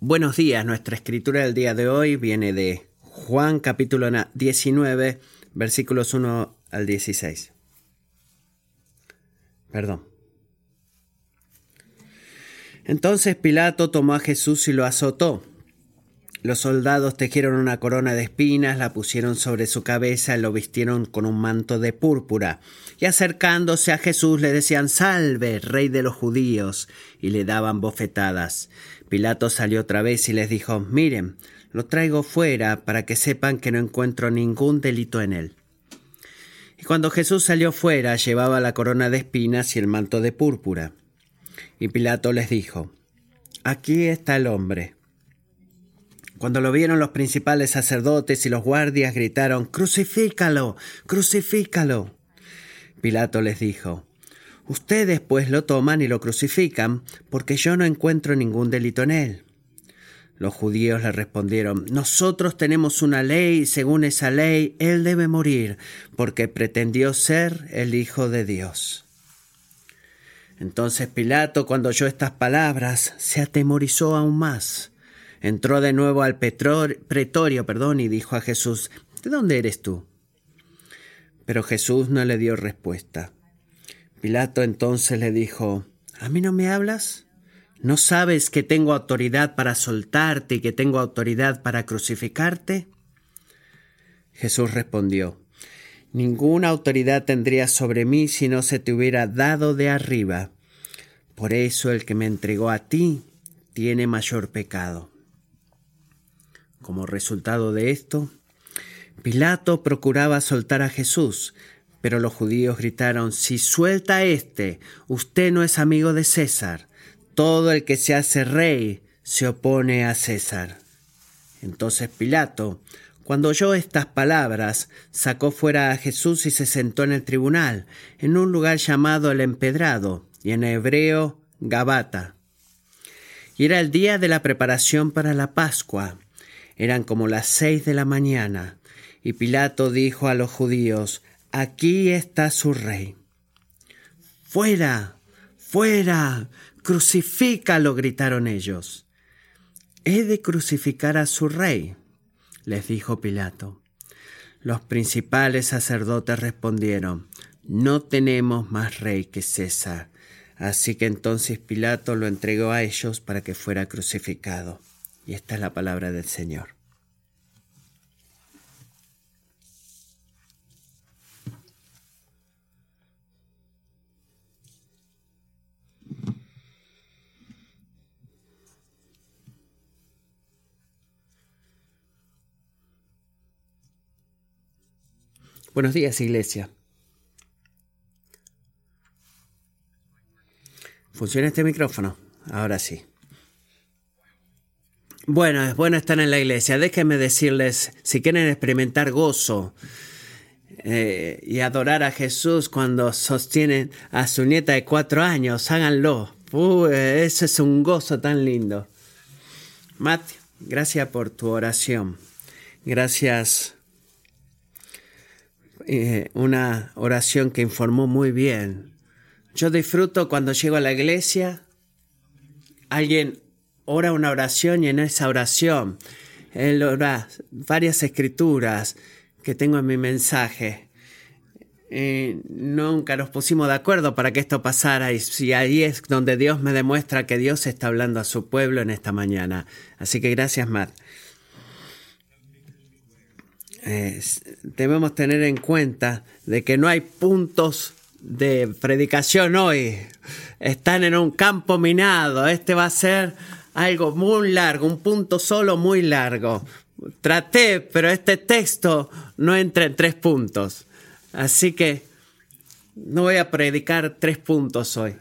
Buenos días, nuestra escritura del día de hoy viene de Juan capítulo 19, versículos 1 al 16. Perdón. Entonces Pilato tomó a Jesús y lo azotó. Los soldados tejieron una corona de espinas, la pusieron sobre su cabeza y lo vistieron con un manto de púrpura. Y acercándose a Jesús le decían, Salve, rey de los judíos, y le daban bofetadas. Pilato salió otra vez y les dijo, Miren, lo traigo fuera para que sepan que no encuentro ningún delito en él. Y cuando Jesús salió fuera, llevaba la corona de espinas y el manto de púrpura. Y Pilato les dijo, Aquí está el hombre. Cuando lo vieron los principales sacerdotes y los guardias gritaron, Crucifícalo, crucifícalo. Pilato les dijo, Ustedes pues lo toman y lo crucifican, porque yo no encuentro ningún delito en él. Los judíos le respondieron, Nosotros tenemos una ley y según esa ley él debe morir, porque pretendió ser el Hijo de Dios. Entonces Pilato, cuando oyó estas palabras, se atemorizó aún más entró de nuevo al pretorio perdón, y dijo a Jesús, ¿De dónde eres tú? Pero Jesús no le dio respuesta. Pilato entonces le dijo, ¿A mí no me hablas? ¿No sabes que tengo autoridad para soltarte y que tengo autoridad para crucificarte? Jesús respondió, Ninguna autoridad tendría sobre mí si no se te hubiera dado de arriba. Por eso el que me entregó a ti tiene mayor pecado. Como resultado de esto, Pilato procuraba soltar a Jesús, pero los judíos gritaron, si suelta a éste, usted no es amigo de César. Todo el que se hace rey se opone a César. Entonces Pilato, cuando oyó estas palabras, sacó fuera a Jesús y se sentó en el tribunal, en un lugar llamado el Empedrado, y en hebreo Gabata. Y era el día de la preparación para la Pascua. Eran como las seis de la mañana, y Pilato dijo a los judíos, Aquí está su rey. Fuera, fuera, crucifícalo, gritaron ellos. He de crucificar a su rey, les dijo Pilato. Los principales sacerdotes respondieron, No tenemos más rey que César. Así que entonces Pilato lo entregó a ellos para que fuera crucificado. Y esta es la palabra del Señor. Buenos días, iglesia. ¿Funciona este micrófono? Ahora sí. Bueno, es bueno estar en la iglesia. Déjenme decirles, si quieren experimentar gozo eh, y adorar a Jesús cuando sostienen a su nieta de cuatro años, háganlo. Uy, eso es un gozo tan lindo. Matt, gracias por tu oración. Gracias. Eh, una oración que informó muy bien. Yo disfruto cuando llego a la iglesia, alguien ora una oración y en esa oración él varias escrituras que tengo en mi mensaje. nunca nos pusimos de acuerdo para que esto pasara y, si ahí es donde Dios me demuestra que Dios está hablando a su pueblo en esta mañana. Así que gracias, Matt. debemos tener en cuenta de que no hay puntos de predicación hoy. Están en un campo minado. Este va a ser algo muy largo, un punto solo muy largo. Traté, pero este texto no entra en tres puntos. Así que no voy a predicar tres puntos hoy.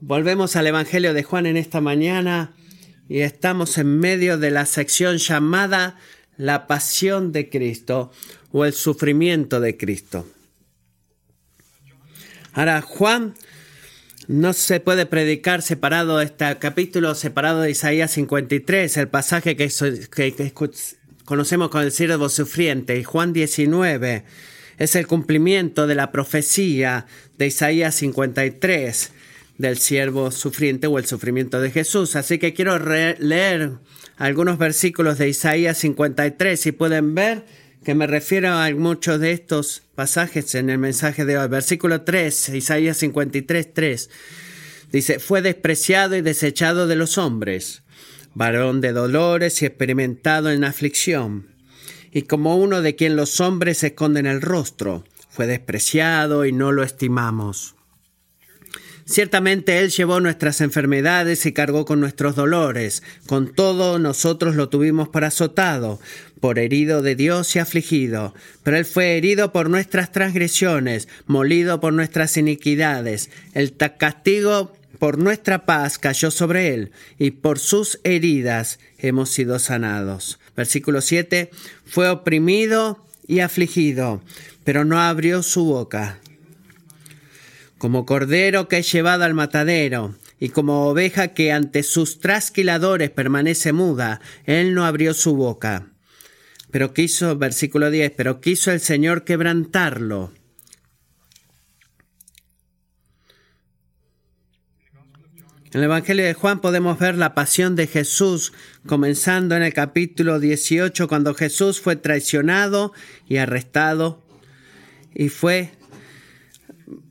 Volvemos al Evangelio de Juan en esta mañana y estamos en medio de la sección llamada la pasión de Cristo o el sufrimiento de Cristo. Ahora, Juan no se puede predicar separado este capítulo, separado de Isaías 53, el pasaje que, conocemos con el siervo sufriente, y Juan 19 es el cumplimiento de la profecía de Isaías 53. del siervo sufriente o el sufrimiento de Jesús. Así que quiero leer algunos versículos de Isaías 53. Si pueden ver que me refiero a muchos de estos pasajes en el mensaje de hoy. Versículo 3, Isaías 53, 3. Dice, fue despreciado y desechado de los hombres, varón de dolores y experimentado en aflicción, y como uno de quien los hombres esconden el rostro, fue despreciado y no lo estimamos. Ciertamente Él llevó nuestras enfermedades y cargó con nuestros dolores. Con todo nosotros lo tuvimos por azotado, por herido de Dios y afligido. Pero Él fue herido por nuestras transgresiones, molido por nuestras iniquidades. El castigo por nuestra paz cayó sobre Él, y por sus heridas hemos sido sanados. Versículo 7. Fue oprimido y afligido, pero no abrió su boca como cordero que es llevado al matadero, y como oveja que ante sus trasquiladores permanece muda, él no abrió su boca. Pero quiso, versículo 10, pero quiso el Señor quebrantarlo. En el Evangelio de Juan podemos ver la pasión de Jesús, comenzando en el capítulo 18, cuando Jesús fue traicionado y arrestado y fue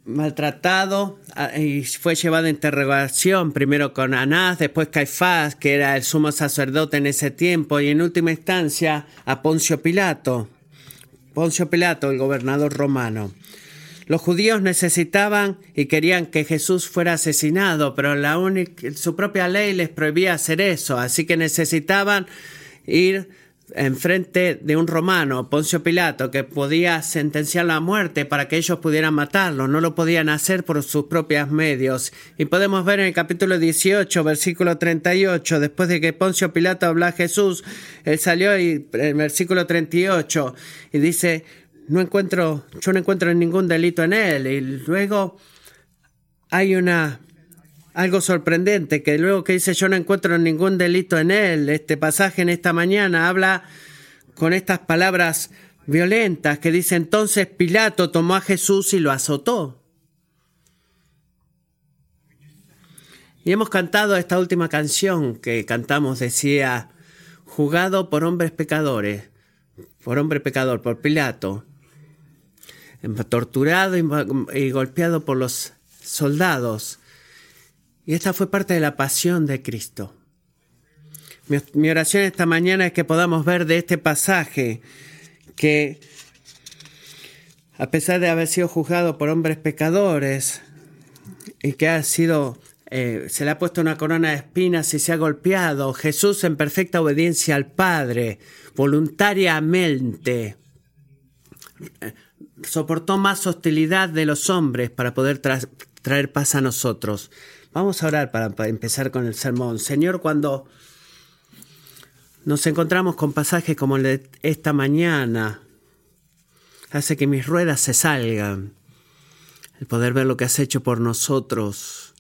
maltratado ah, y fue llevado a interrogación, primero con Anás, después Caifás, que era el sumo sacerdote en ese tiempo, y en última instancia a Poncio Pilato. Poncio Pilato, el gobernador romano. Los judíos necesitaban y querían que Jesús fuera asesinado, pero la única, su propia ley les prohibía hacer eso, así que necesitaban ir enfrente de un romano, Poncio Pilato, que podía sentenciar la muerte para que ellos pudieran matarlo. No lo podían hacer por sus propios medios. Y podemos ver en el capítulo 18, versículo 38, después de que Poncio Pilato habló a Jesús, él salió y en el versículo 38 y dice, no encuentro, yo no encuentro ningún delito en él. Y luego hay una algo sorprendente, que luego que dice yo no encuentro ningún delito en él, este pasaje en esta mañana habla con estas palabras violentas que dice entonces Pilato tomó a Jesús y lo azotó. Y hemos cantado esta última canción que cantamos, decía, jugado por hombres pecadores, por hombre pecador, por Pilato, torturado y golpeado por los soldados y esta fue parte de la pasión de Cristo. Mi, oración esta mañana es que podamos ver de este pasaje que a pesar de haber sido juzgado por hombres pecadores y que ha sido eh, se le ha puesto una corona de espinas y se ha golpeado, Jesús en perfecta obediencia al Padre, voluntariamente, eh, soportó más hostilidad de los hombres para poder traer paz a nosotros. Vamos a orar para, empezar con el sermón. Señor, cuando nos encontramos con pasajes como el de esta mañana, hace que mis ruedas se salgan, el poder ver lo que has hecho por nosotros.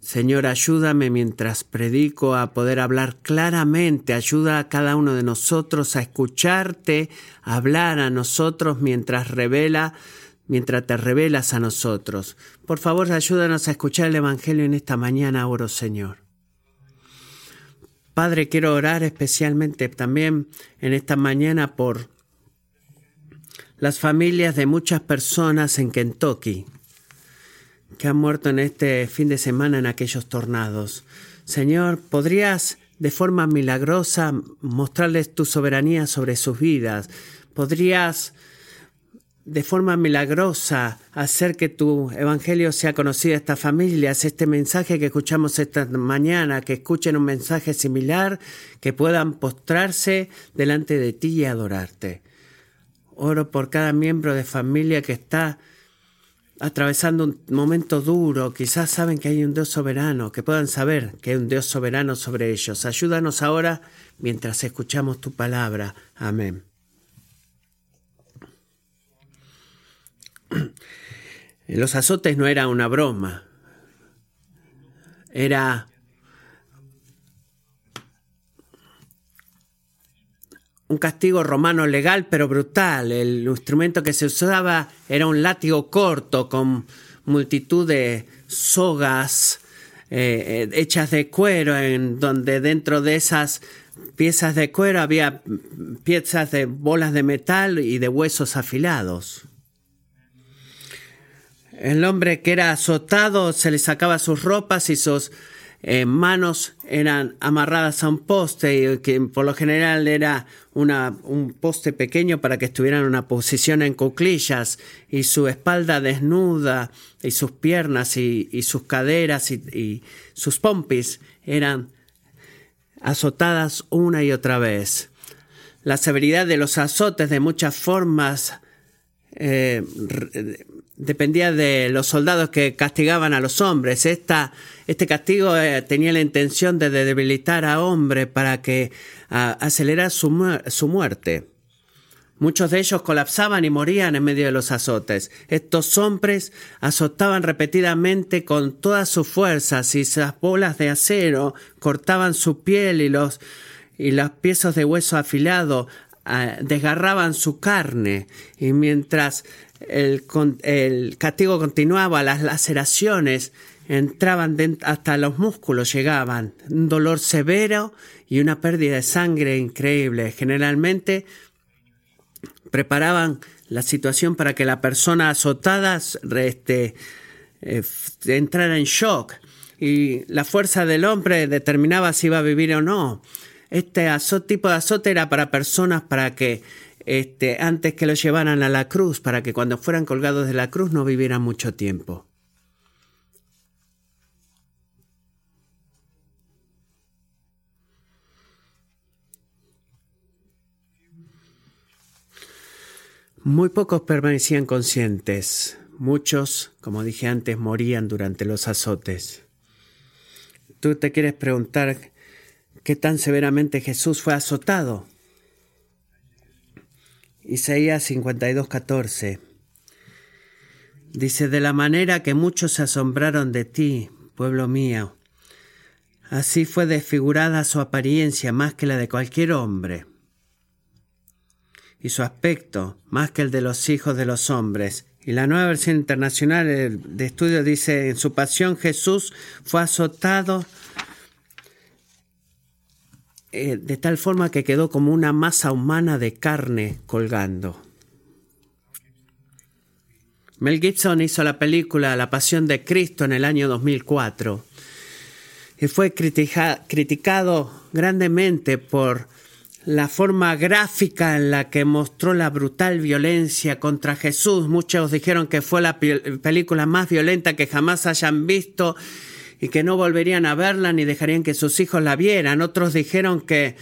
Señor, ayúdame mientras predico a poder hablar claramente, ayuda a cada uno de nosotros a escucharte, hablar a nosotros mientras revela mientras te revelas a nosotros. Por favor, ayúdanos a escuchar el Evangelio en esta mañana, oro Señor. Padre, quiero orar especialmente también en esta mañana por las familias de muchas personas en Kentucky que han muerto en este fin de semana en aquellos tornados. Señor, ¿podrías de forma milagrosa mostrarles tu soberanía sobre sus vidas? ¿Podrías de forma milagrosa hacer que tu evangelio sea conocido a estas familias, este mensaje que escuchamos esta mañana, que escuchen un mensaje similar, que puedan postrarse delante de ti y adorarte. Oro por cada miembro de familia que está atravesando un momento duro, quizás saben que hay un Dios soberano, que puedan saber que hay un Dios soberano sobre ellos. Ayúdanos ahora mientras escuchamos tu palabra. Amén. Los azotes no era una broma, era un castigo romano legal pero brutal. El instrumento que se usaba era un látigo corto con multitud de sogas eh, eh, hechas de cuero, en donde dentro de esas piezas de cuero había piezas de bolas de metal y de huesos afilados. El hombre que era azotado se le sacaba sus ropas y sus eh, manos eran amarradas a un poste, que por lo general era una, un poste pequeño para que estuviera en una posición en cuclillas, y su espalda desnuda, y sus piernas, y, sus caderas, y, sus pompis eran azotadas una y otra vez. La severidad de los azotes de muchas formas eh, dependía de los soldados que castigaban a los hombres. Esta, este castigo eh, tenía la intención de debilitar a hombre para que acelerara su, su muerte. Muchos de ellos colapsaban y morían en medio de los azotes. Estos hombres azotaban repetidamente con todas sus fuerzas y esas bolas de acero cortaban su piel y los, y los piezas de hueso afilado ah, desgarraban su carne. Y mientras el, el castigo continuaba, las laceraciones entraban hasta los músculos, llegaban, un dolor severo y una pérdida de sangre increíble. Generalmente preparaban la situación para que la persona azotada este, eh, entrara en shock y la fuerza del hombre determinaba si iba a vivir o no. Este tipo de azote era para personas para que este, antes que lo llevaran a la cruz, para que cuando fueran colgados de la cruz no vivieran mucho tiempo. Muy pocos permanecían conscientes. Muchos, como dije antes, morían durante los azotes. Tú te quieres preguntar qué tan severamente Jesús fue azotado. Isaías 52:14 dice, de la manera que muchos se asombraron de ti, pueblo mío, así fue desfigurada su apariencia más que la de cualquier hombre, y su aspecto más que el de los hijos de los hombres. Y la nueva versión internacional de estudio dice, en su pasión Jesús fue azotado eh, de tal forma que quedó como una masa humana de carne colgando. Mel Gibson hizo la película La Pasión de Cristo en el año 2004 y fue criticado grandemente por la forma gráfica en la que mostró la brutal violencia contra Jesús. Muchos dijeron que fue la película más violenta que jamás hayan visto y que no volverían a verla ni dejarían que sus hijos la vieran. Otros dijeron que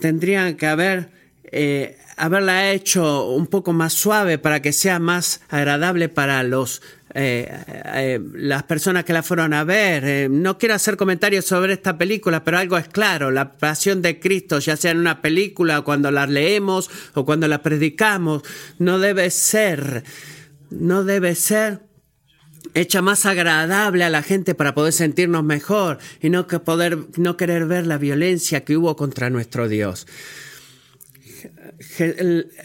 tendrían que haber eh, haberla hecho un poco más suave para que sea más agradable para los eh, eh, las personas que la fueron a ver. no quiero hacer comentarios sobre esta película, pero algo es claro, la pasión de Cristo, ya sea en una película, cuando la leemos o cuando la predicamos, no debe ser, no debe ser hecha más agradable a la gente para poder sentirnos mejor y no, que poder, no querer ver la violencia que hubo contra nuestro Dios.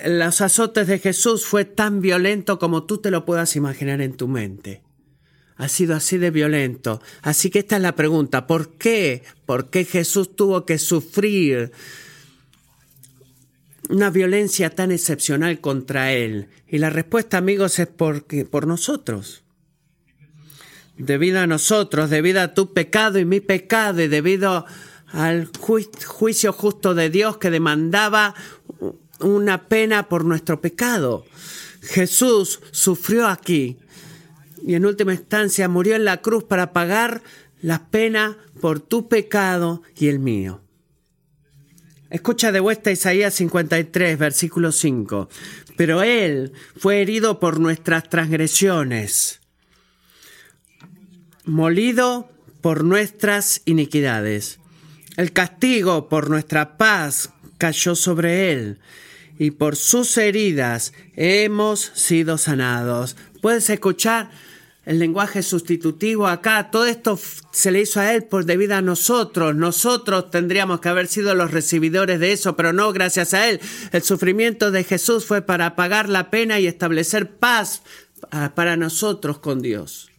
Los azotes de Jesús fue tan violento como tú te lo puedas imaginar en tu mente. Ha sido así de violento. Así que esta es la pregunta. ¿Por qué? ¿Por qué Jesús tuvo que sufrir una violencia tan excepcional contra él? Y la respuesta, amigos, es porque, por nosotros debido a nosotros, debido a tu pecado y mi pecado y debido al juicio justo de Dios que demandaba una pena por nuestro pecado. Jesús sufrió aquí y en última instancia murió en la cruz para pagar la pena por tu pecado y el mío. Escucha de vuelta Isaías 53, versículo 5. Pero Él fue herido por nuestras transgresiones molido por nuestras iniquidades. El castigo por nuestra paz cayó sobre él, y por sus heridas hemos sido sanados. Puedes escuchar el lenguaje sustitutivo acá. Todo esto se le hizo a él por debido a nosotros. Nosotros tendríamos que haber sido los recibidores de eso, pero no gracias a él. El sufrimiento de Jesús fue para pagar la pena y establecer paz para nosotros con Dios.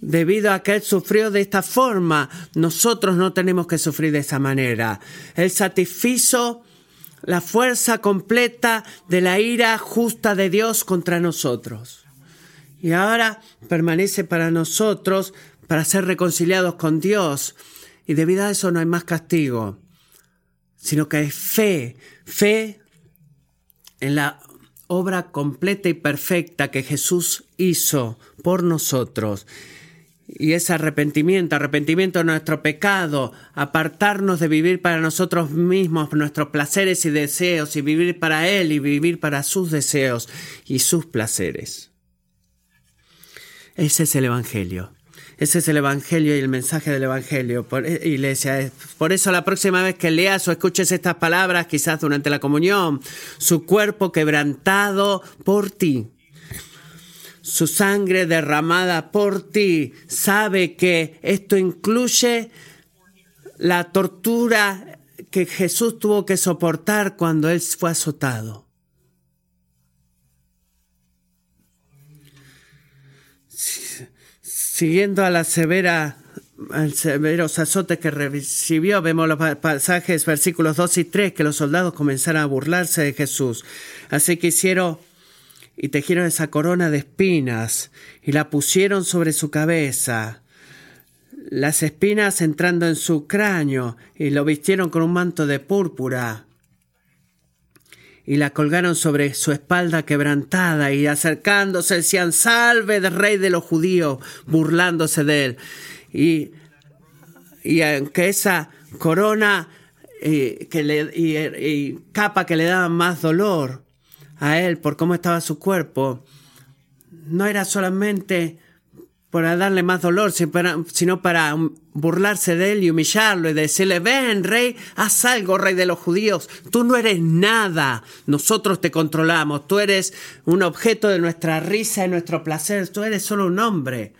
Debido a que Él sufrió de esta forma, nosotros no tenemos que sufrir de esa manera. Él satisfizo la fuerza completa de la ira justa de Dios contra nosotros. Y ahora permanece para nosotros para ser reconciliados con Dios. Y debido a eso no hay más castigo, sino que hay fe, fe en la obra completa y perfecta que Jesús hizo por nosotros. Y ese arrepentimiento, arrepentimiento de nuestro pecado, apartarnos de vivir para nosotros mismos, nuestros placeres y deseos, y vivir para Él y vivir para sus deseos y sus placeres. Ese es el Evangelio. Ese es el Evangelio y el mensaje del Evangelio, eh, iglesia. Por eso la próxima vez que leas o escuches estas palabras, quizás durante la comunión, su cuerpo quebrantado por ti, su sangre derramada por ti, sabe que esto incluye la tortura que Jesús tuvo que soportar cuando él fue azotado. Siguiendo a la severa, al severos azotes que recibió, vemos los pasajes, versículos 2 y 3, que los soldados comenzaron a burlarse de Jesús. Así que hicieron y tejieron esa corona de espinas y la pusieron sobre su cabeza, las espinas entrando en su cráneo y lo vistieron con un manto de púrpura y la colgaron sobre su espalda quebrantada y acercándose decían, salve del rey de los judíos, burlándose de él. Y, y aunque esa corona eh, y, capa que le daba más dolor a él por cómo estaba su cuerpo, no era solamente para darle más dolor, sino para burlarse de él y humillarlo y decirle, ven, rey, haz algo, rey de los judíos, tú no eres nada, nosotros te controlamos, tú eres un objeto de nuestra risa y nuestro placer, tú eres solo un hombre.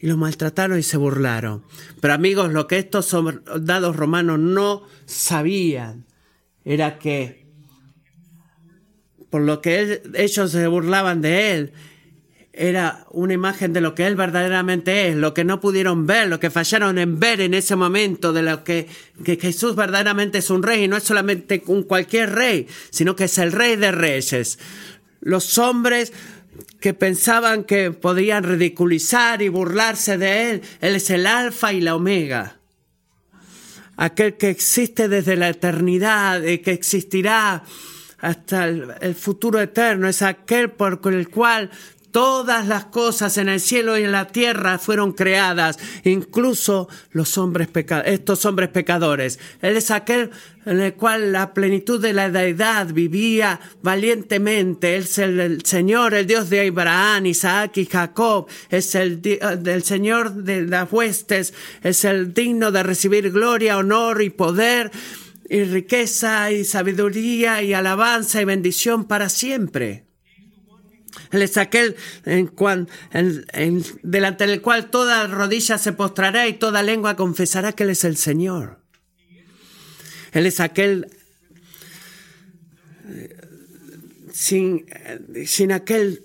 Y lo maltrataron y se burlaron. Pero amigos, lo que estos soldados romanos no sabían era que por lo que ellos se burlaban de él, era una imagen de lo que Él verdaderamente es, lo que no pudieron ver, lo que fallaron en ver en ese momento, de lo que, que Jesús verdaderamente es un rey y no es solamente un cualquier rey, sino que es el rey de reyes. Los hombres que pensaban que podían ridiculizar y burlarse de Él, Él es el alfa y la omega. Aquel que existe desde la eternidad y que existirá hasta el, futuro eterno, es aquel por el cual Todas las cosas en el cielo y en la tierra fueron creadas, incluso los hombres estos hombres pecadores. Él es aquel en el cual la plenitud de la deidad vivía valientemente. Él es el, Señor, el Dios de Abraham, Isaac y Jacob. Es el, el Señor de las huestes. Es el digno de recibir gloria, honor y poder y riqueza y sabiduría y alabanza y bendición para siempre. Él es aquel en delante del cual toda rodilla se postrará y toda lengua confesará que Él es el Señor. Él es aquel sin, sin aquel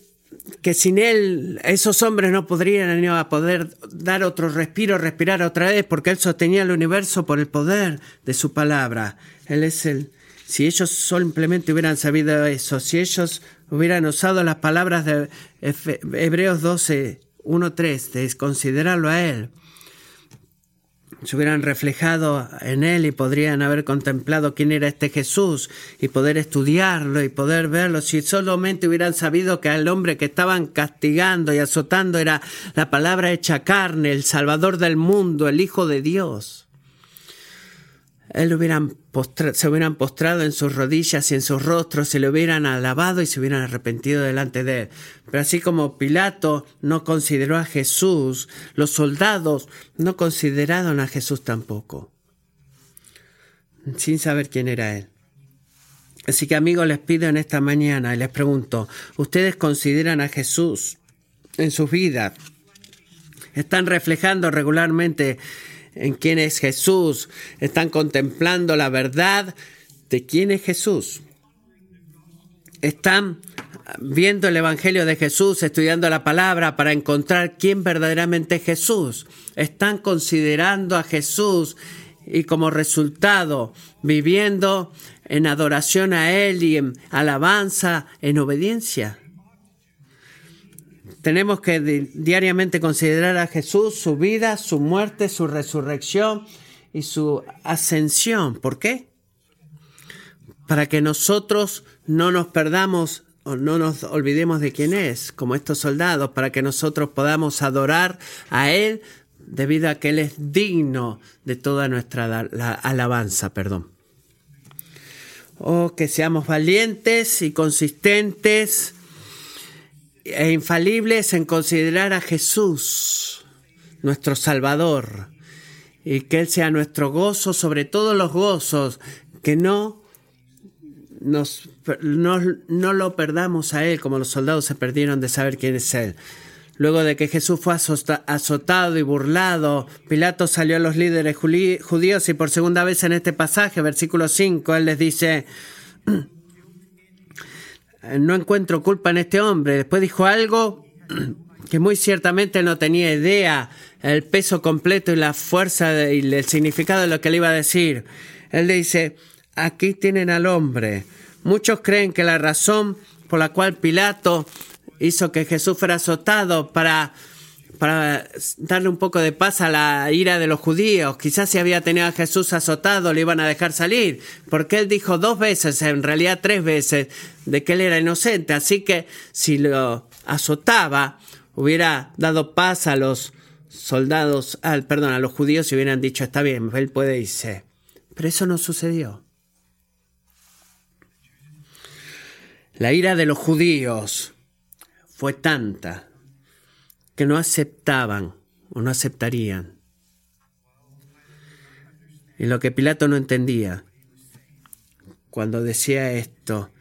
que sin él esos hombres no podrían a poder dar otro respiro, respirar otra vez, porque él sostenía el universo por el poder de su palabra. Él es el, si ellos simplemente hubieran sabido eso, si ellos hubieran usado las palabras de Hebreos 12, 1, 3, de considerarlo a Él, se hubieran reflejado en Él y podrían haber contemplado quién era este Jesús y poder estudiarlo y poder verlo, si solamente hubieran sabido que el hombre que estaban castigando y azotando era la palabra hecha carne, el Salvador del mundo, el Hijo de Dios él hubieran se hubieran postrado en sus rodillas y en sus rostros, se le hubieran alabado y se hubieran arrepentido delante de él. Pero así como Pilato no consideró a Jesús, los soldados no consideraron a Jesús tampoco, sin saber quién era él. Así que amigos, les pido en esta mañana y les pregunto, ¿ustedes consideran a Jesús en sus vidas? ¿Están reflejando regularmente en quién es Jesús, están contemplando la verdad de quién es Jesús. Están viendo el Evangelio de Jesús, estudiando la palabra para encontrar quién verdaderamente es Jesús. Están considerando a Jesús y como resultado viviendo en adoración a Él y en alabanza, en obediencia. Tenemos que diariamente considerar a Jesús, su vida, su muerte, su resurrección y su ascensión. ¿Por qué? Para que nosotros no nos perdamos o no nos olvidemos de quién es, como estos soldados, para que nosotros podamos adorar a Él debido a que Él es digno de toda nuestra alabanza, perdón. Oh, que seamos valientes y consistentes e infalibles en considerar a Jesús, nuestro Salvador, y que Él sea nuestro gozo sobre todos los gozos, que no, nos, no, no lo perdamos a Él como los soldados se perdieron de saber quién es Él. Luego de que Jesús fue azotado y burlado, Pilato salió a los líderes judíos y por segunda vez en este pasaje, versículo 5, él les dice, no encuentro culpa en este hombre. Después dijo algo que muy ciertamente no tenía idea el peso completo y la fuerza y el significado de lo que le iba a decir. Él le dice, aquí tienen al hombre. Muchos creen que la razón por la cual Pilato hizo que Jesús fuera azotado para, para darle un poco de paz a la ira de los judíos. Quizás si había tenido a Jesús azotado le iban a dejar salir, porque él dijo dos veces, en realidad tres veces, de que él era inocente. Así que si lo azotaba, hubiera dado paz a los soldados, al, perdón, a los judíos y hubieran dicho, está bien, él puede irse. Pero eso no sucedió. La ira de los judíos fue tanta que no aceptaban o no aceptarían. Y lo que Pilato no entendía cuando decía esto,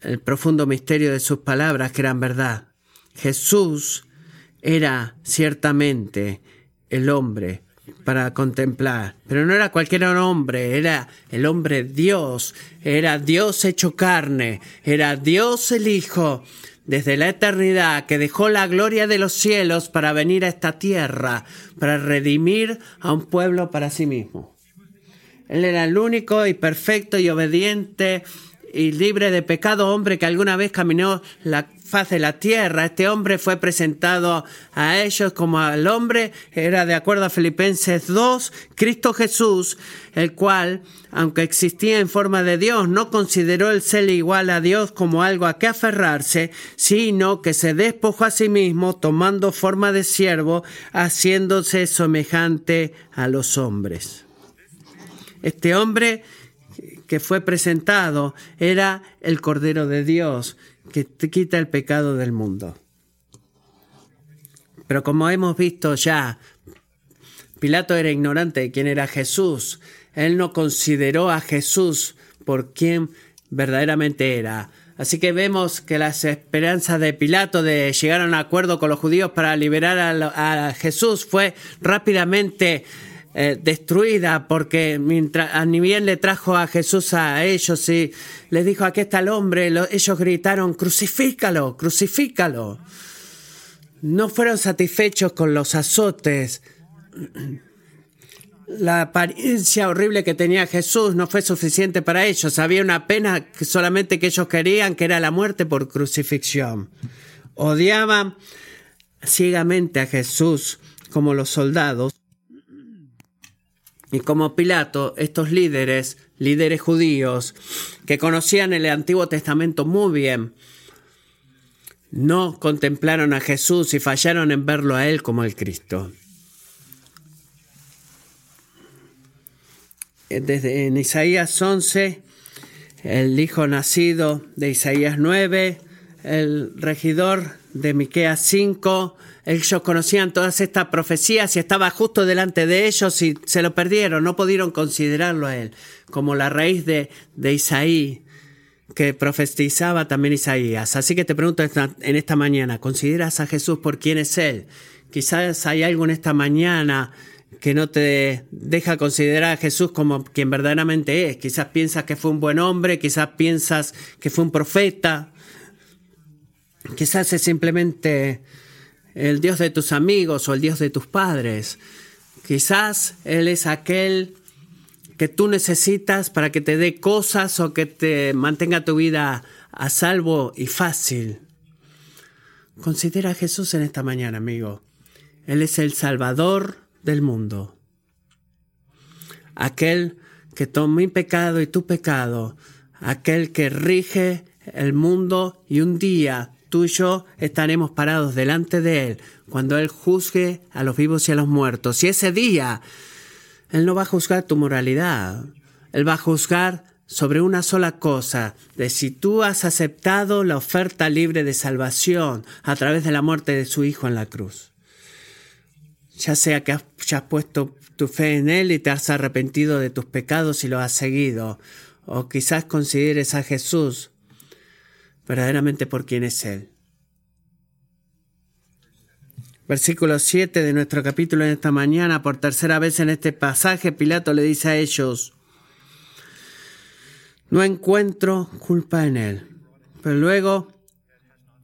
el profundo misterio de sus palabras que eran verdad. Jesús era ciertamente el hombre para contemplar, pero no era cualquier hombre, era el hombre Dios, era Dios hecho carne, era Dios el Hijo, desde la eternidad, que dejó la gloria de los cielos para venir a esta tierra, para redimir a un pueblo para sí mismo. Él era el único y perfecto y obediente y libre de pecado hombre que alguna vez caminó la de la tierra. Este hombre fue presentado a ellos como al hombre, era de acuerdo a Filipenses 2, Cristo Jesús, el cual, aunque existía en forma de Dios, no consideró el ser igual a Dios como algo a que aferrarse, sino que se despojó a sí mismo, tomando forma de siervo, haciéndose semejante a los hombres. Este hombre que fue presentado era el Cordero de Dios que te quita el pecado del mundo. Pero como hemos visto ya, Pilato era ignorante de quién era Jesús. Él no consideró a Jesús por quien verdaderamente era. Así que vemos que las esperanzas de Pilato de llegar a un acuerdo con los judíos para liberar a, a Jesús fue rápidamente eh, destruida porque mientras ni bien le trajo a Jesús a ellos y les dijo aquí está el hombre, ellos gritaron crucifícalo, crucifícalo. No fueron satisfechos con los azotes. La apariencia horrible que tenía Jesús no fue suficiente para ellos. Había una pena solamente que ellos querían, que era la muerte por crucifixión. Odiaban ciegamente a Jesús como los soldados y como Pilato, estos líderes, líderes judíos, que conocían el Antiguo Testamento muy bien, no contemplaron a Jesús y fallaron en verlo a Él como el Cristo. Desde en Isaías 11, el hijo nacido de Isaías 9, el regidor de Miqueas 5, ellos conocían todas estas profecías y estaba justo delante de ellos y se lo perdieron, no pudieron considerarlo a él como la raíz de, de Isaí que profetizaba también Isaías. Así que te pregunto en esta mañana, ¿consideras a Jesús por quién es Él? Quizás hay algo en esta mañana que no te deja considerar a Jesús como quien verdaderamente es. Quizás piensas que fue un buen hombre, quizás piensas que fue un profeta, Quizás es simplemente el Dios de tus amigos o el Dios de tus padres. Quizás Él es aquel que tú necesitas para que te dé cosas o que te mantenga tu vida a salvo y fácil. Considera a Jesús en esta mañana, amigo. Él es el Salvador del mundo. Aquel que tomó mi pecado y tu pecado. Aquel que rige el mundo y un día tú y yo estaremos parados delante de Él cuando Él juzgue a los vivos y a los muertos. Y ese día Él no va a juzgar tu moralidad. Él va a juzgar sobre una sola cosa, de si tú has aceptado la oferta libre de salvación a través de la muerte de su Hijo en la cruz. Ya sea que has, puesto tu fe en Él y te has arrepentido de tus pecados y lo has seguido, o quizás consideres a Jesús verdaderamente por quien es Él. Versículo 7 de nuestro capítulo en esta mañana, por tercera vez en este pasaje, Pilato le dice a ellos, no encuentro culpa en él. Pero luego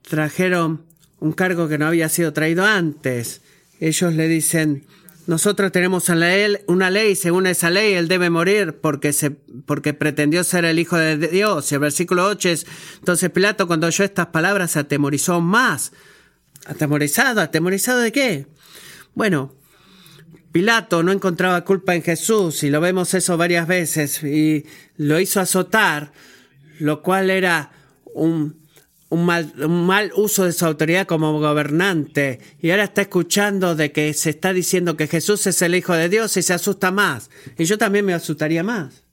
trajeron un cargo que no había sido traído antes. Ellos le dicen, nosotros tenemos una ley, según esa ley él debe morir porque, se, porque pretendió ser el Hijo de Dios. Y el versículo 8 es, entonces Pilato cuando oyó estas palabras se atemorizó más. ¿Atemorizado? ¿Atemorizado de qué? Bueno, Pilato no encontraba culpa en Jesús y lo vemos eso varias veces y lo hizo azotar, lo cual era un, mal, un, mal, uso de su autoridad como gobernante y ahora está escuchando de que se está diciendo que Jesús es el Hijo de Dios y se asusta más. Y yo también me asustaría más.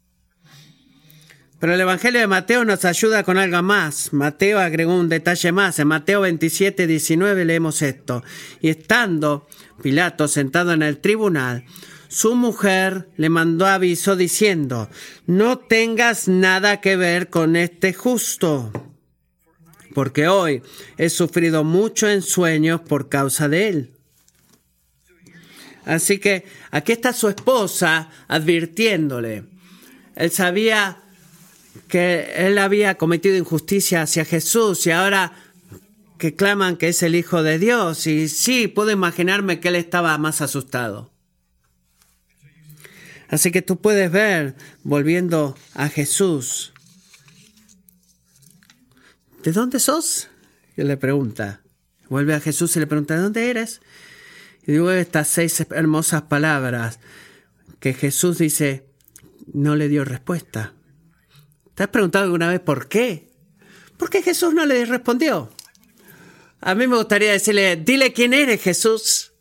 Pero el Evangelio de Mateo nos ayuda con algo más. Mateo agregó un detalle más. En Mateo 27, 19 leemos esto. Y estando Pilato sentado en el tribunal, su mujer le mandó aviso diciendo, no tengas nada que ver con este justo, porque hoy he sufrido mucho en sueños por causa de él. Así que aquí está su esposa advirtiéndole. Él sabía que él había cometido injusticia hacia Jesús y ahora que claman que es el Hijo de Dios. Y sí, puedo imaginarme que él estaba más asustado. Así que tú puedes ver, volviendo a Jesús, ¿de dónde sos? Y le pregunta. Vuelve a Jesús y le pregunta, ¿de dónde eres? Y digo estas seis hermosas palabras que Jesús dice, no le dio respuesta. ¿Te has preguntado alguna vez por qué? ¿Por qué Jesús no le respondió? A mí me gustaría decirle, dile quién eres Jesús.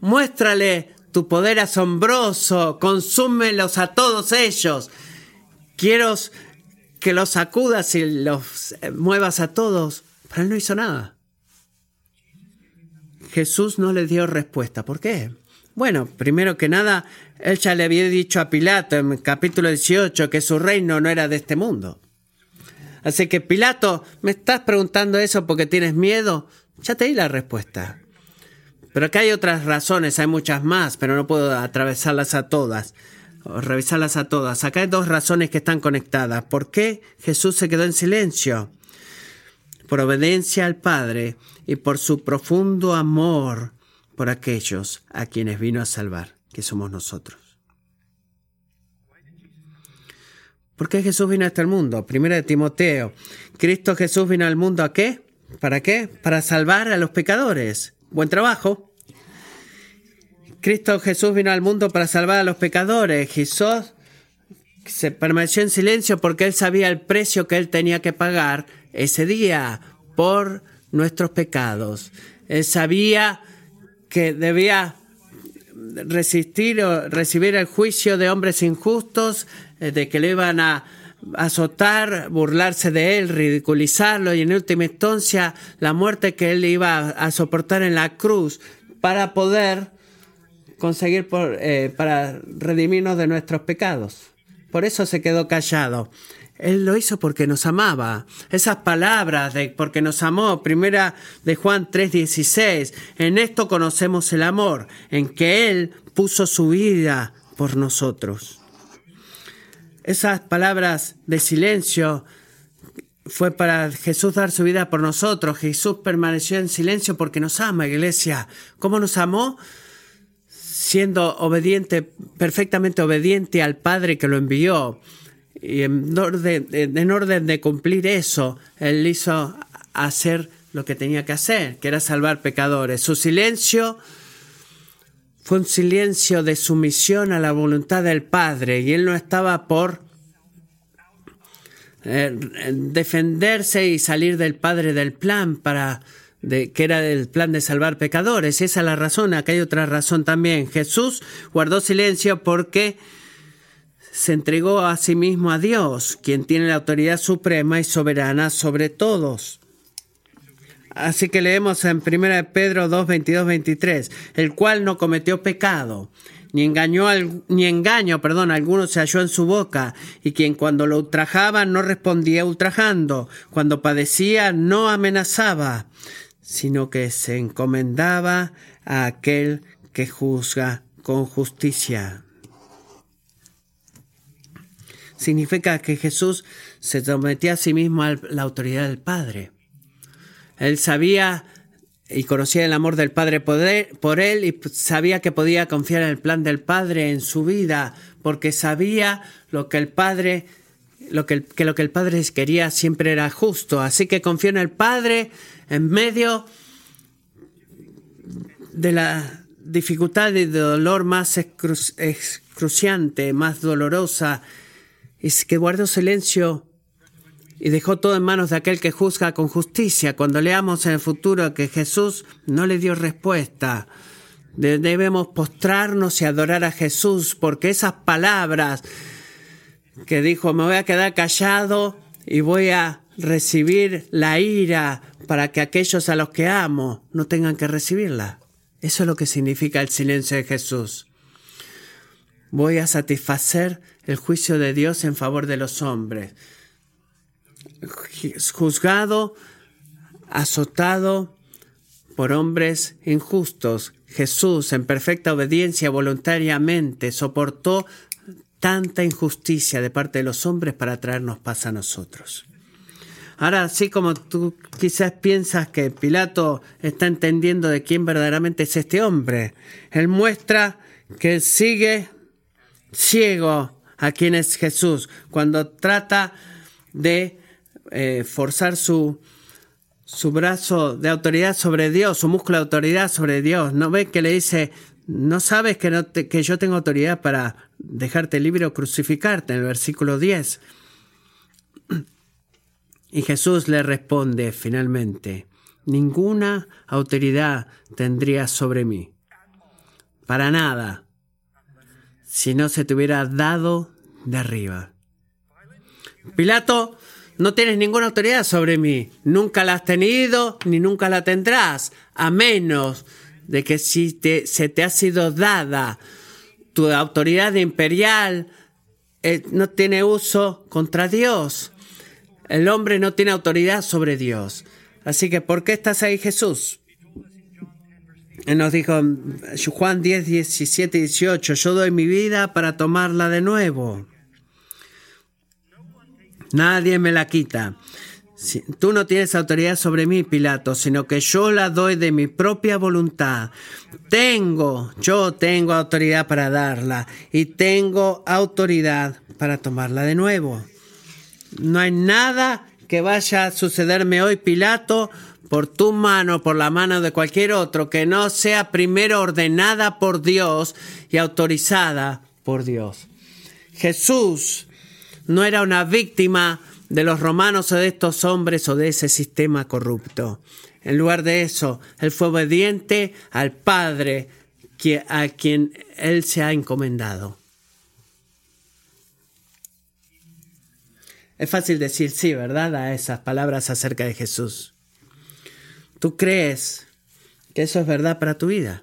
Muéstrale tu poder asombroso, consúmelos a todos ellos. Quiero que los sacudas y los muevas a todos. Pero él no hizo nada. Jesús no le dio respuesta. ¿Por qué? Bueno, primero que nada, él ya le había dicho a Pilato en el capítulo 18 que su reino no era de este mundo. Así que Pilato, ¿me estás preguntando eso porque tienes miedo? Ya te di la respuesta. Pero acá hay otras razones, hay muchas más, pero no puedo atravesarlas a todas, revisarlas a todas. Acá hay dos razones que están conectadas. ¿Por qué Jesús se quedó en silencio? Por obediencia al Padre y por su profundo amor por aquellos a quienes vino a salvar, que somos nosotros. ¿Por qué Jesús vino a este mundo? Primera de Timoteo. Cristo Jesús vino al mundo a qué? ¿Para qué? Para salvar a los pecadores. Buen trabajo. Cristo Jesús vino al mundo para salvar a los pecadores. Jesús se permaneció en silencio porque él sabía el precio que él tenía que pagar ese día por nuestros pecados. Él sabía que debía resistir o recibir el juicio de hombres injustos, eh, de que le iban a azotar, burlarse de él, ridiculizarlo y en última instancia la muerte que él iba a soportar en la cruz para poder conseguir por, eh, para redimirnos de nuestros pecados. Por eso se quedó callado. Él lo hizo porque nos amaba. Esas palabras de porque nos amó, primera de Juan 3:16, en esto conocemos el amor, en que Él puso su vida por nosotros. Esas palabras de silencio fue para Jesús dar su vida por nosotros. Jesús permaneció en silencio porque nos ama, iglesia. ¿Cómo nos amó? Siendo obediente, perfectamente obediente al Padre que lo envió. Y en orden, en orden de cumplir eso, Él hizo hacer lo que tenía que hacer, que era salvar pecadores. Su silencio fue un silencio de sumisión a la voluntad del Padre y Él no estaba por eh, defenderse y salir del padre del plan para que era el plan de salvar pecadores. Esa es la razón. Acá hay otra razón también. Jesús guardó silencio porque se entregó a sí mismo a Dios, quien tiene la autoridad suprema y soberana sobre todos. Así que leemos en 1 Pedro 2, 22, 23, el cual no cometió pecado ni engañó ni engaño, perdón, alguno se halló en su boca, y quien cuando lo ultrajaba no respondía ultrajando, cuando padecía no amenazaba, sino que se encomendaba a aquel que juzga con justicia. Significa que Jesús se sometía a sí mismo a la autoridad del Padre. Él sabía y conocía el amor del Padre por él y sabía que podía confiar en el plan del Padre en su vida, porque sabía lo que el Padre, lo que, que lo que el Padre quería siempre era justo. Así que confió en el Padre en medio de la dificultad y de dolor más excruciante, más dolorosa, y que guardó silencio y dejó todo en manos de aquel que juzga con justicia. Cuando leamos en el futuro que Jesús no le dio respuesta, debemos postrarnos y adorar a Jesús, porque esas palabras que dijo, me voy a quedar callado y voy a recibir la ira para que aquellos a los que amo no tengan que recibirla. Eso es lo que significa el silencio de Jesús. Voy a satisfacer el juicio de Dios en favor de los hombres juzgado, azotado por hombres injustos. Jesús, en perfecta obediencia voluntariamente, soportó tanta injusticia de parte de los hombres para traernos paz a nosotros. Ahora, así como tú quizás piensas que Pilato está entendiendo de quién verdaderamente es este hombre, él muestra que sigue ciego a quién es Jesús cuando trata de eh, forzar su, su brazo de autoridad sobre Dios, su músculo de autoridad sobre Dios. ¿No ve que le dice, no sabes que, no que yo tengo autoridad para dejarte libre o crucificarte en el versículo 10? Y Jesús le responde finalmente, ninguna autoridad tendría sobre mí, para nada, si no se te hubiera dado de arriba. Pilato no tienes ninguna autoridad sobre mí. Nunca la has tenido ni nunca la tendrás, a menos de que si te, se te ha sido dada tu autoridad imperial, eh, no tiene uso contra Dios. El hombre no tiene autoridad sobre Dios. Así que, ¿por qué estás ahí, Jesús? Él nos dijo Juan 10, 17 y 18, yo doy mi vida para tomarla de nuevo. Nadie me la quita. Tú no tienes autoridad sobre mí, Pilato, sino que yo la doy de mi propia voluntad. Tengo, yo tengo autoridad para darla y tengo autoridad para tomarla de nuevo. No hay nada que vaya a sucederme hoy, Pilato, por tu mano, por la mano de cualquier otro, que no sea primero ordenada por Dios y autorizada por Dios. Jesús no era una víctima de los romanos o de estos hombres o de ese sistema corrupto. En lugar de eso, él fue obediente al Padre a quien él se ha encomendado. Es fácil decir sí, ¿verdad? A esas palabras acerca de Jesús. ¿Tú crees que eso es verdad para tu vida?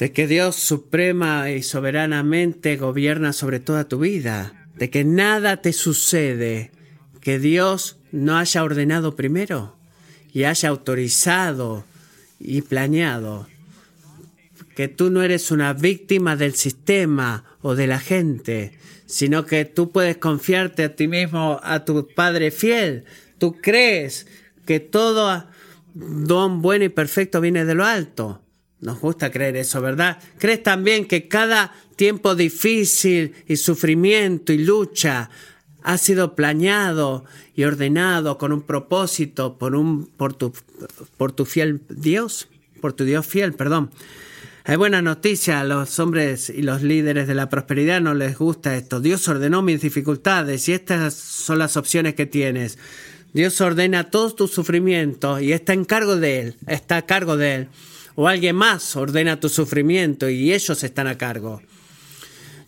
de que Dios suprema y soberanamente gobierna sobre toda tu vida, de que nada te sucede que Dios no haya ordenado primero y haya autorizado y planeado, que tú no eres una víctima del sistema o de la gente, sino que tú puedes confiarte a ti mismo, a tu Padre fiel. Tú crees que todo don bueno y perfecto viene de lo alto. Nos gusta creer eso, ¿verdad? Crees también que cada tiempo difícil y sufrimiento y lucha ha sido planeado y ordenado con un propósito por, un, por, tu, por tu fiel Dios, por tu Dios fiel, perdón. Hay buena noticia, a los hombres y los líderes de la prosperidad no les gusta esto. Dios ordenó mis dificultades y estas son las opciones que tienes. Dios ordena todos tus sufrimientos y está en cargo de Él, está a cargo de Él. O alguien más ordena tu sufrimiento y ellos están a cargo.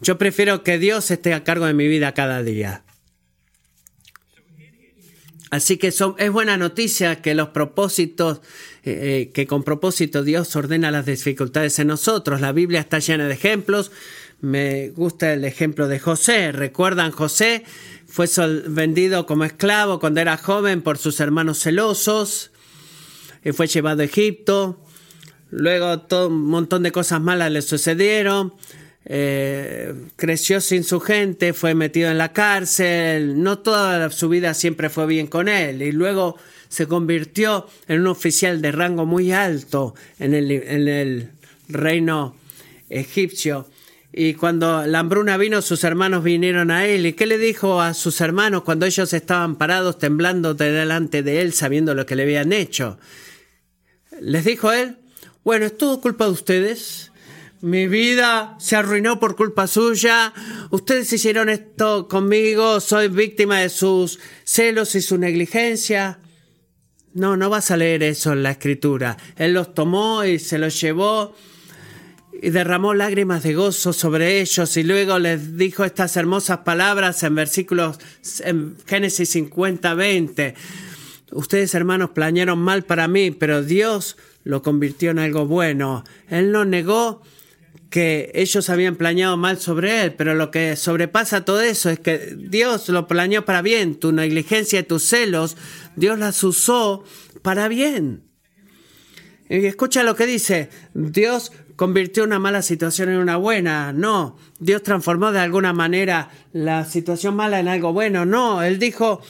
Yo prefiero que Dios esté a cargo de mi vida cada día. Así que es buena noticia que los propósitos, eh, eh, que con propósito Dios ordena las dificultades en nosotros. La Biblia está llena de ejemplos. Me gusta el ejemplo de José. ¿Recuerdan José? Fue vendido como esclavo cuando era joven por sus hermanos celosos. Y fue llevado a Egipto. Luego todo un montón de cosas malas le sucedieron. Eh, creció sin su gente, fue metido en la cárcel, no toda su vida siempre fue bien con él y luego se convirtió en un oficial de rango muy alto en el, en el reino egipcio. Y cuando la hambruna vino, sus hermanos vinieron a él. ¿Y qué le dijo a sus hermanos cuando ellos estaban parados temblando delante de él, sabiendo lo que le habían hecho? Les dijo él, bueno, es todo culpa de ustedes. Mi vida se arruinó por culpa suya. Ustedes hicieron esto conmigo. Soy víctima de sus celos y su negligencia. No, no vas a leer eso en la escritura. Él los tomó y se los llevó y derramó lágrimas de gozo sobre ellos y luego les dijo estas hermosas palabras en versículos en Génesis 50, 20. Ustedes hermanos planearon mal para mí, pero Dios lo convirtió en algo bueno. Él no negó que ellos habían planeado mal sobre él, pero lo que sobrepasa todo eso es que Dios lo planeó para bien, tu negligencia y tus celos, Dios las usó para bien. Y escucha lo que dice, Dios convirtió una mala situación en una buena, no, Dios transformó de alguna manera la situación mala en algo bueno, no, Él dijo,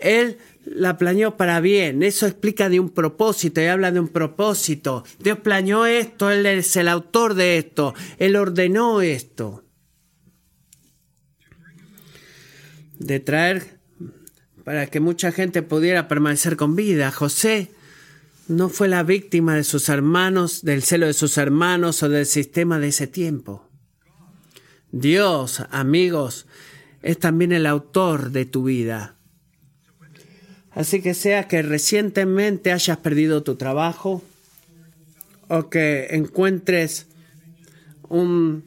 Él la planeó para bien. Eso explica de un propósito y habla de un propósito. Dios planeó esto, Él es el autor de esto, Él ordenó esto. De traer para que mucha gente pudiera permanecer con vida. José no fue la víctima de sus hermanos, del celo de sus hermanos o del sistema de ese tiempo. Dios, amigos, es también el autor de tu vida. Así que sea que recientemente hayas perdido tu trabajo o que encuentres un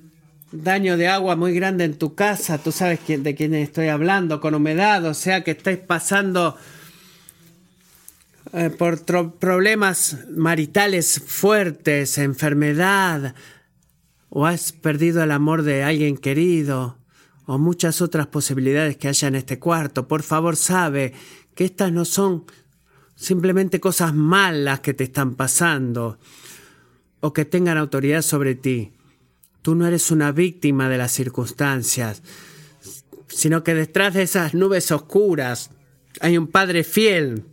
daño de agua muy grande en tu casa, tú sabes de quién estoy hablando, con humedad, o sea que estés pasando eh, por problemas maritales fuertes, enfermedad, o has perdido el amor de alguien querido, o muchas otras posibilidades que haya en este cuarto, por favor sabe que estas no son simplemente cosas malas que te están pasando o que tengan autoridad sobre ti. Tú no eres una víctima de las circunstancias, sino que detrás de esas nubes oscuras hay un Padre fiel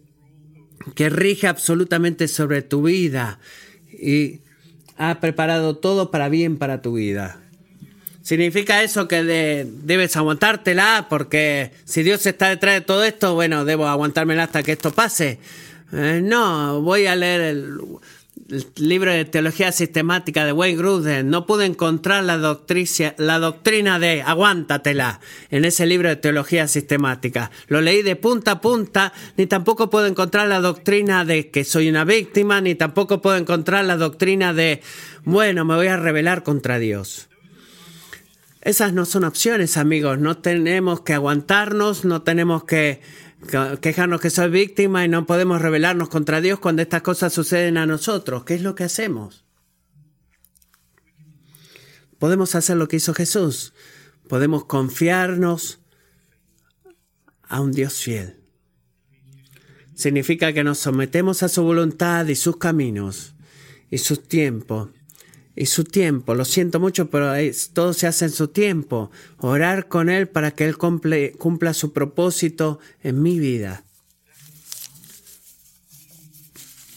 que rige absolutamente sobre tu vida y ha preparado todo para bien para tu vida. ¿Significa eso que debes aguantártela? Porque si Dios está detrás de todo esto, bueno, debo aguantármela hasta que esto pase. Eh, no, voy a leer el, libro de teología sistemática de Wayne Gruden. No pude encontrar la, la doctrina de aguántatela en ese libro de teología sistemática. Lo leí de punta a punta, ni tampoco puedo encontrar la doctrina de que soy una víctima, ni tampoco puedo encontrar la doctrina de, bueno, me voy a rebelar contra Dios. Esas no son opciones, amigos. No tenemos que aguantarnos, no tenemos que quejarnos que soy víctima y no podemos rebelarnos contra Dios cuando estas cosas suceden a nosotros. ¿Qué es lo que hacemos? Podemos hacer lo que hizo Jesús. Podemos confiarnos a un Dios fiel. Significa que nos sometemos a su voluntad y sus caminos y sus tiempos y su tiempo. Lo siento mucho, pero todo se hace en su tiempo. Orar con Él para que Él cumpla su propósito en mi vida.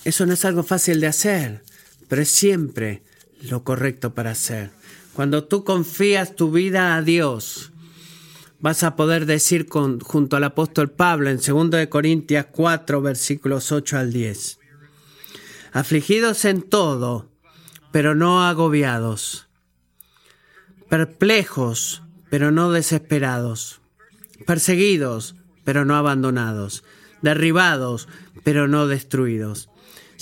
Eso no es algo fácil de hacer, pero es siempre lo correcto para hacer. Cuando tú confías tu vida a Dios, vas a poder decir junto al apóstol Pablo en 2 Corintias 4, versículos 8 al 10. Afligidos en todo, pero no agobiados, perplejos, pero no desesperados, perseguidos, pero no abandonados, derribados, pero no destruidos.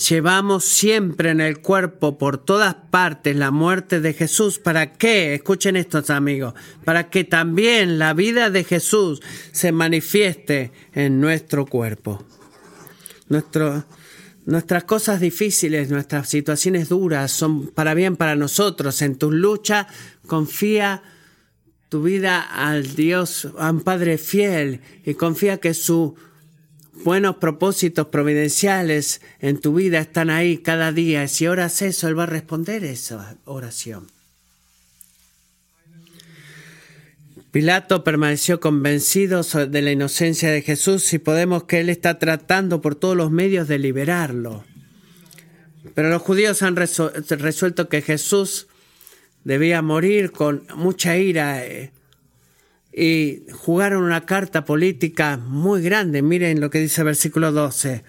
Llevamos siempre en el cuerpo por todas partes la muerte de Jesús. ¿Para qué? Escuchen estos amigos. Para que también la vida de Jesús se manifieste en nuestro cuerpo. Nuestro, Nuestras cosas difíciles, nuestras situaciones duras son para bien para nosotros. En tu lucha, confía tu vida al Dios, a un Padre fiel y confía que sus buenos propósitos providenciales en tu vida están ahí cada día. Si oras eso, Él va a responder esa oración. Pilato permaneció convencido de la inocencia de Jesús y podemos que él está tratando por todos los medios de liberarlo. Pero los judíos han resuelto que Jesús debía morir con mucha ira eh, y jugaron una carta política muy grande. Miren lo que dice el versículo 12.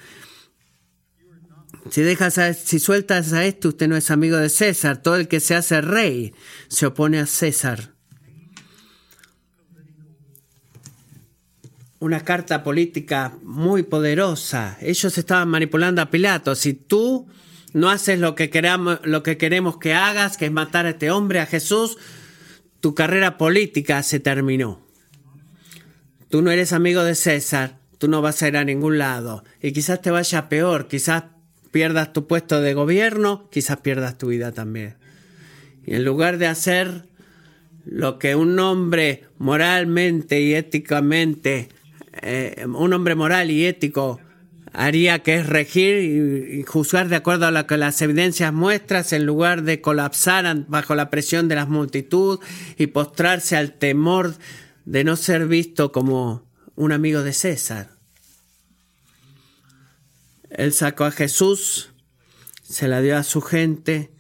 Si, dejas si sueltas a esto, usted no es amigo de César. Todo el que se hace rey se opone a César. Una carta política muy poderosa. Ellos estaban manipulando a Pilato. Si tú no haces lo que, queramos, lo que queremos que hagas, que es matar a este hombre, a Jesús, tu carrera política se terminó. Tú no eres amigo de César, tú no vas a ir a ningún lado. Y quizás te vaya peor, quizás pierdas tu puesto de gobierno, quizás pierdas tu vida también. Y en lugar de hacer lo que un hombre moralmente y éticamente eh, un hombre moral y ético haría que es regir y, juzgar de acuerdo a lo que las evidencias muestran en lugar de colapsar bajo la presión de las multitud y postrarse al temor de no ser visto como un amigo de César. Él sacó a Jesús, se la dio a su gente,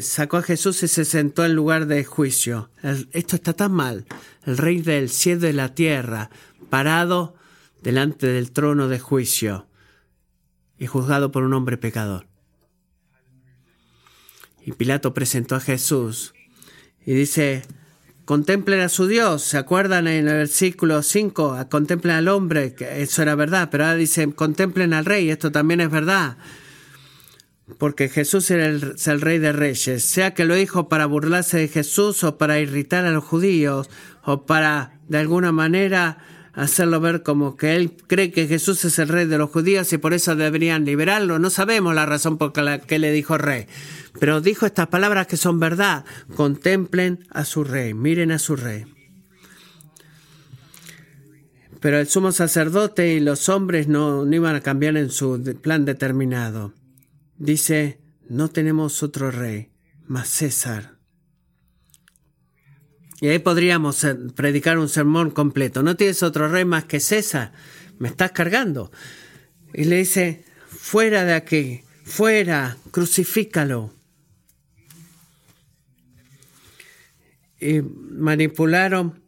sacó a Jesús y se sentó en lugar de juicio. esto está tan mal. El rey del cielo y la tierra parado delante del trono de juicio y juzgado por un hombre pecador. Y Pilato presentó a Jesús y dice, contemplen a su Dios, ¿se acuerdan en el versículo 5? Contemplen al hombre, eso era verdad, pero ahora dice, contemplen al rey, esto también es verdad. Porque Jesús era el, el rey de reyes, sea que lo dijo para burlarse de Jesús o para irritar a los judíos o para de alguna manera hacerlo ver como que él cree que Jesús es el rey de los judíos y por eso deberían liberarlo. No sabemos la razón por la que le dijo rey, pero dijo estas palabras que son verdad. Contemplen a su rey, miren a su rey. Pero el sumo sacerdote y los hombres no, no iban a cambiar en su plan determinado. Dice, no tenemos otro rey, más César. Y ahí podríamos eh, predicar un sermón completo. No tienes otro rey más que César. Me estás cargando. Y le dice, fuera de aquí, fuera, crucifícalo. Y manipularon,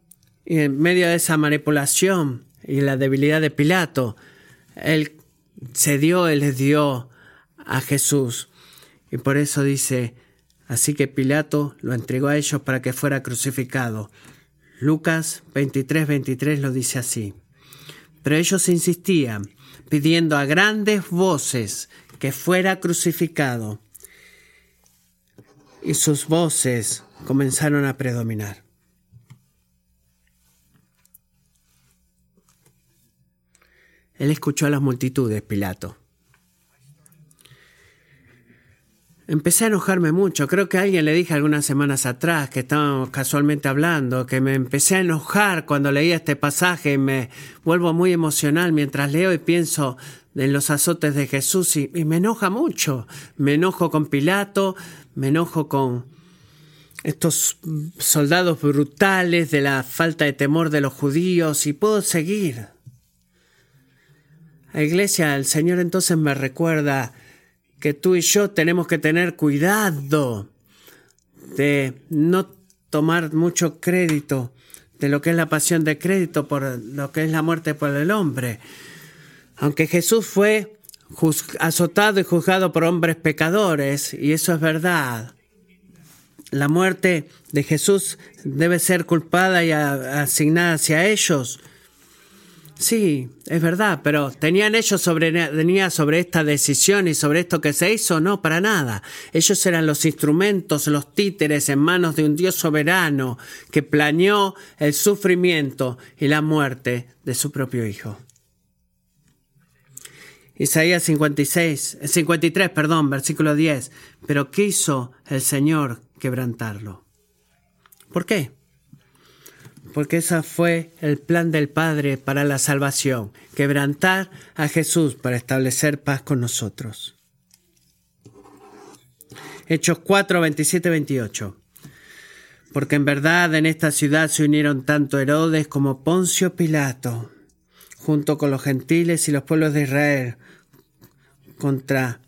y en medio de esa manipulación y la debilidad de Pilato, él cedió, él les dio a Jesús. Y por eso dice, Así que Pilato lo entregó a ellos para que fuera crucificado. Lucas 23, 23 lo dice así. Pero ellos insistían, pidiendo a grandes voces que fuera crucificado. Y sus voces comenzaron a predominar. Él escuchó a las multitudes, Pilato. Empecé a enojarme mucho. Creo que alguien le dije algunas semanas atrás que estábamos casualmente hablando, que me empecé a enojar cuando leía este pasaje y me vuelvo muy emocional mientras leo y pienso, en los azotes de Jesús y, y me enoja mucho. Me enojo con Pilato, me enojo con estos soldados brutales de la falta de temor de los judíos y puedo seguir. La iglesia, el Señor entonces me recuerda que tú y yo tenemos que tener cuidado de no tomar mucho crédito de lo que es la pasión de crédito por lo que es la muerte por el hombre. Aunque Jesús fue azotado y juzgado por hombres pecadores, y eso es verdad, la muerte de Jesús debe ser culpada y asignada hacia ellos. Sí, es verdad, pero ¿tenían ellos sobre, esta decisión y sobre esto que se hizo? No, para nada. Ellos eran los instrumentos, los títeres en manos de un Dios soberano que planeó el sufrimiento y la muerte de su propio Hijo. Isaías 56, 53, perdón, versículo 10. Pero quiso el Señor quebrantarlo. ¿Por qué? Porque ese fue el plan del Padre para la salvación, quebrantar a Jesús para establecer paz con nosotros. Hechos 4, 27, 28. Porque en verdad en esta ciudad se unieron tanto Herodes como Poncio Pilato, junto con los gentiles y los pueblos de Israel, contra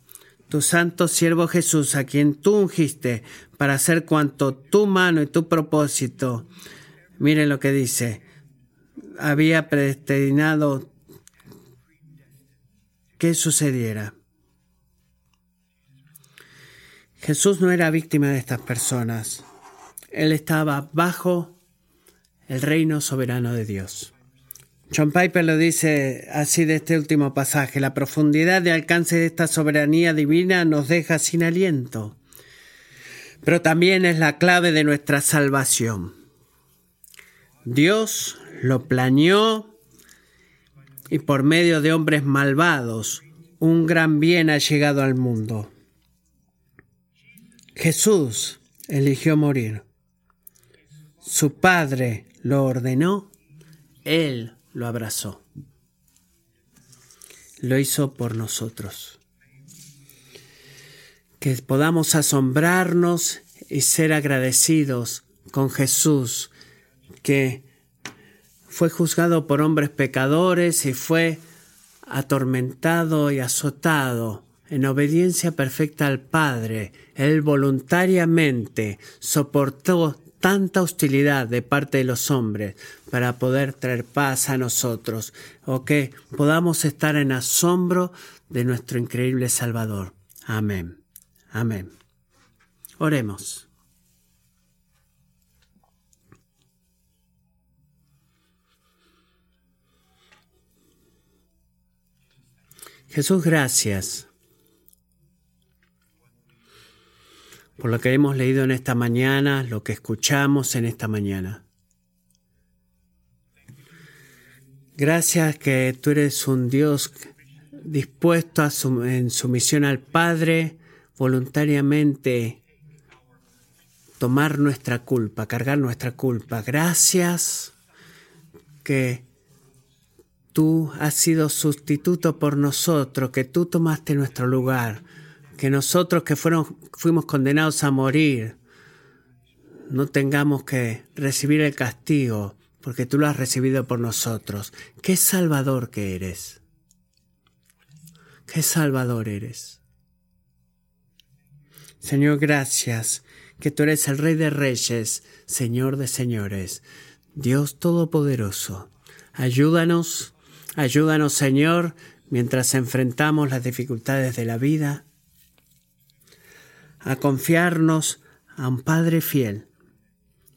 tu santo siervo Jesús, a quien tú ungiste para hacer cuanto tu mano y tu propósito, miren lo que dice, había predestinado que sucediera. Jesús no era víctima de estas personas. Él estaba bajo el reino soberano de Dios. John Piper lo dice así de este último pasaje, la profundidad de alcance de esta soberanía divina nos deja sin aliento, pero también es la clave de nuestra salvación. Dios lo planeó y por medio de hombres malvados un gran bien ha llegado al mundo. Jesús eligió morir. Su Padre lo ordenó. Él lo abrazó. Lo hizo por nosotros. Que podamos asombrarnos y ser agradecidos con Jesús, que fue juzgado por hombres pecadores y fue atormentado y azotado en obediencia perfecta al Padre. Él voluntariamente soportó tanta hostilidad de parte de los hombres para poder traer paz a nosotros, o que podamos estar en asombro de nuestro increíble Salvador. Amén. Amén. Oremos. Jesús, gracias por lo que hemos leído en esta mañana, lo que escuchamos en esta mañana. Gracias que tú eres un Dios dispuesto a en sumisión al Padre, voluntariamente tomar nuestra culpa, cargar nuestra culpa. Gracias que tú has sido sustituto por nosotros, que tú tomaste nuestro lugar que nosotros que fuimos condenados a morir no tengamos que recibir el castigo porque tú lo has recibido por nosotros. Qué salvador que eres. Qué salvador eres. Señor, gracias que tú eres el Rey de Reyes, Señor de Señores, Dios Todopoderoso. Ayúdanos, ayúdanos, Señor, mientras enfrentamos las dificultades de la vida a confiarnos a un Padre fiel,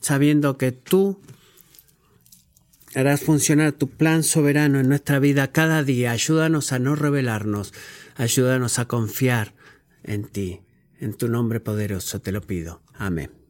sabiendo que tú harás funcionar tu plan soberano en nuestra vida cada día. Ayúdanos a no rebelarnos, ayúdanos a confiar en ti. En tu nombre poderoso te lo pido. Amén.